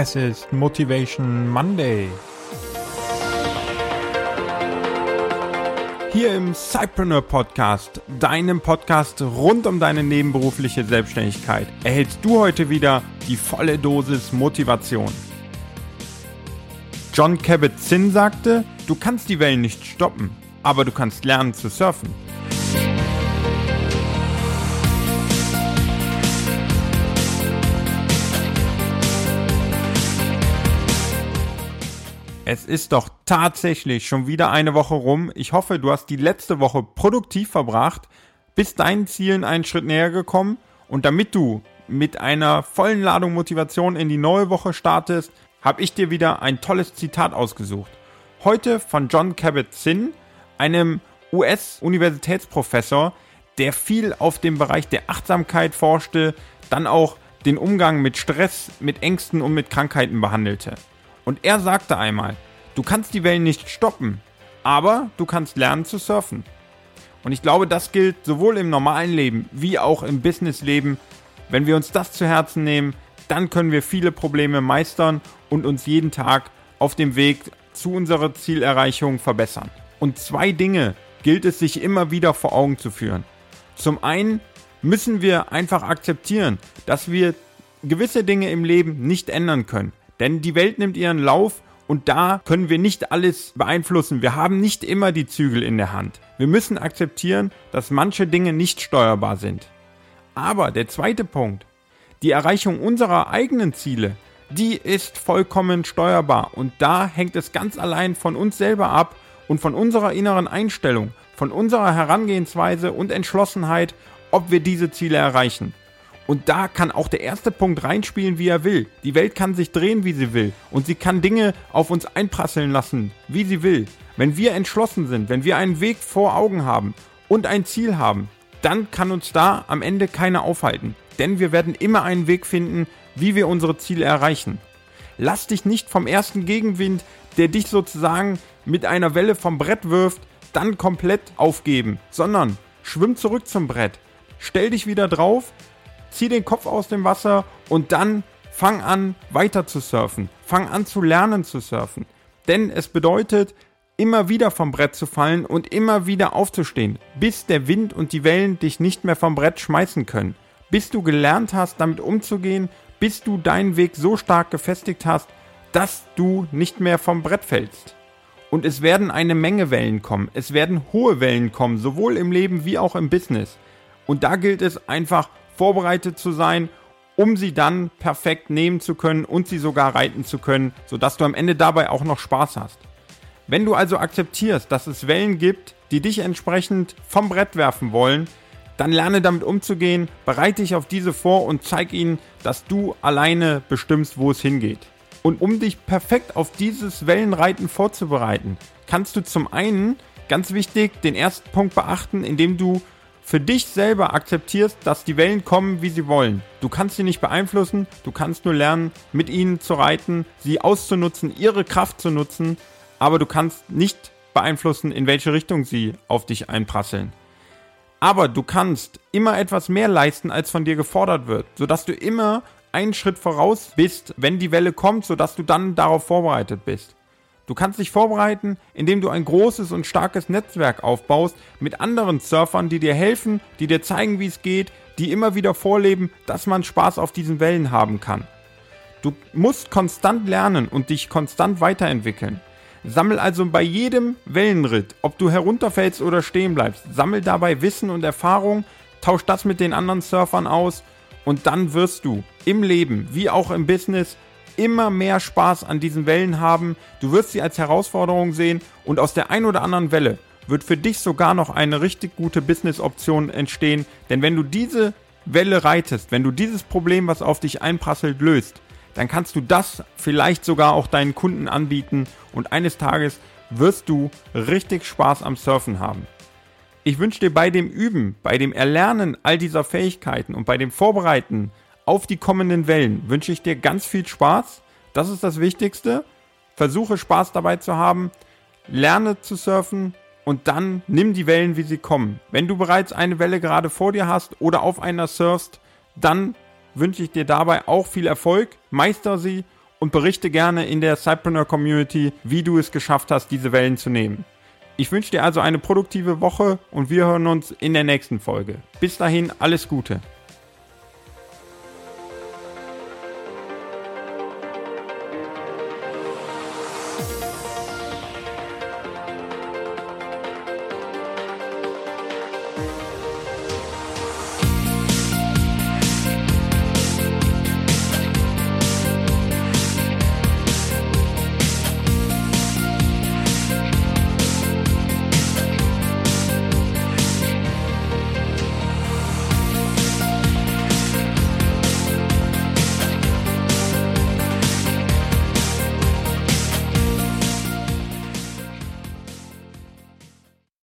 Es ist Motivation Monday. Hier im Cypreneur Podcast, deinem Podcast rund um deine nebenberufliche Selbstständigkeit, erhältst du heute wieder die volle Dosis Motivation. John Kabat-Zinn sagte, du kannst die Wellen nicht stoppen, aber du kannst lernen zu surfen. Es ist doch tatsächlich schon wieder eine Woche rum. Ich hoffe, du hast die letzte Woche produktiv verbracht, bist deinen Zielen einen Schritt näher gekommen und damit du mit einer vollen Ladung Motivation in die neue Woche startest, habe ich dir wieder ein tolles Zitat ausgesucht. Heute von John Kabat-Zinn, einem US-Universitätsprofessor, der viel auf dem Bereich der Achtsamkeit forschte, dann auch den Umgang mit Stress, mit Ängsten und mit Krankheiten behandelte. Und er sagte einmal, du kannst die Wellen nicht stoppen, aber du kannst lernen zu surfen. Und ich glaube, das gilt sowohl im normalen Leben wie auch im Businessleben. Wenn wir uns das zu Herzen nehmen, dann können wir viele Probleme meistern und uns jeden Tag auf dem Weg zu unserer Zielerreichung verbessern. Und zwei Dinge gilt es sich immer wieder vor Augen zu führen. Zum einen müssen wir einfach akzeptieren, dass wir gewisse Dinge im Leben nicht ändern können. Denn die Welt nimmt ihren Lauf und da können wir nicht alles beeinflussen. Wir haben nicht immer die Zügel in der Hand. Wir müssen akzeptieren, dass manche Dinge nicht steuerbar sind. Aber der zweite Punkt, die Erreichung unserer eigenen Ziele, die ist vollkommen steuerbar und da hängt es ganz allein von uns selber ab und von unserer inneren Einstellung, von unserer Herangehensweise und Entschlossenheit, ob wir diese Ziele erreichen. Und da kann auch der erste Punkt reinspielen, wie er will. Die Welt kann sich drehen, wie sie will. Und sie kann Dinge auf uns einprasseln lassen, wie sie will. Wenn wir entschlossen sind, wenn wir einen Weg vor Augen haben und ein Ziel haben, dann kann uns da am Ende keiner aufhalten. Denn wir werden immer einen Weg finden, wie wir unsere Ziele erreichen. Lass dich nicht vom ersten Gegenwind, der dich sozusagen mit einer Welle vom Brett wirft, dann komplett aufgeben, sondern schwimm zurück zum Brett. Stell dich wieder drauf, zieh den Kopf aus dem Wasser und dann fang an weiter zu surfen. Fang an zu lernen zu surfen. Denn es bedeutet, immer wieder vom Brett zu fallen und immer wieder aufzustehen, bis der Wind und die Wellen dich nicht mehr vom Brett schmeißen können. Bis du gelernt hast, damit umzugehen, bis du deinen Weg so stark gefestigt hast, dass du nicht mehr vom Brett fällst. Und es werden eine Menge Wellen kommen. Es werden hohe Wellen kommen, sowohl im Leben wie auch im Business. Und da gilt es einfach vorbereitet zu sein, um sie dann perfekt nehmen zu können und sie sogar reiten zu können, sodass du am Ende dabei auch noch Spaß hast. Wenn du also akzeptierst, dass es Wellen gibt, die dich entsprechend vom Brett werfen wollen, dann lerne damit umzugehen, bereite dich auf diese vor und zeig ihnen, dass du alleine bestimmst, wo es hingeht. Und um dich perfekt auf dieses Wellenreiten vorzubereiten, kannst du zum einen ganz wichtig den ersten Punkt beachten, indem du für dich selber akzeptierst, dass die Wellen kommen, wie sie wollen. Du kannst sie nicht beeinflussen, du kannst nur lernen, mit ihnen zu reiten, sie auszunutzen, ihre Kraft zu nutzen, aber du kannst nicht beeinflussen, in welche Richtung sie auf dich einprasseln. Aber du kannst immer etwas mehr leisten, als von dir gefordert wird, sodass du immer einen Schritt voraus bist, wenn die Welle kommt, sodass du dann darauf vorbereitet bist. Du kannst dich vorbereiten, indem du ein großes und starkes Netzwerk aufbaust mit anderen Surfern, die dir helfen, die dir zeigen, wie es geht, die immer wieder vorleben, dass man Spaß auf diesen Wellen haben kann. Du musst konstant lernen und dich konstant weiterentwickeln. Sammel also bei jedem Wellenritt, ob du herunterfällst oder stehen bleibst, sammel dabei Wissen und Erfahrung, tausch das mit den anderen Surfern aus und dann wirst du im Leben wie auch im Business immer mehr Spaß an diesen Wellen haben. Du wirst sie als Herausforderung sehen und aus der ein oder anderen Welle wird für dich sogar noch eine richtig gute Business-Option entstehen. Denn wenn du diese Welle reitest, wenn du dieses Problem, was auf dich einprasselt, löst, dann kannst du das vielleicht sogar auch deinen Kunden anbieten und eines Tages wirst du richtig Spaß am Surfen haben. Ich wünsche dir bei dem Üben, bei dem Erlernen all dieser Fähigkeiten und bei dem Vorbereiten auf die kommenden Wellen wünsche ich dir ganz viel Spaß. Das ist das Wichtigste. Versuche Spaß dabei zu haben. Lerne zu surfen und dann nimm die Wellen, wie sie kommen. Wenn du bereits eine Welle gerade vor dir hast oder auf einer surfst, dann wünsche ich dir dabei auch viel Erfolg. Meister sie und berichte gerne in der Cypreneur Community, wie du es geschafft hast, diese Wellen zu nehmen. Ich wünsche dir also eine produktive Woche und wir hören uns in der nächsten Folge. Bis dahin alles Gute.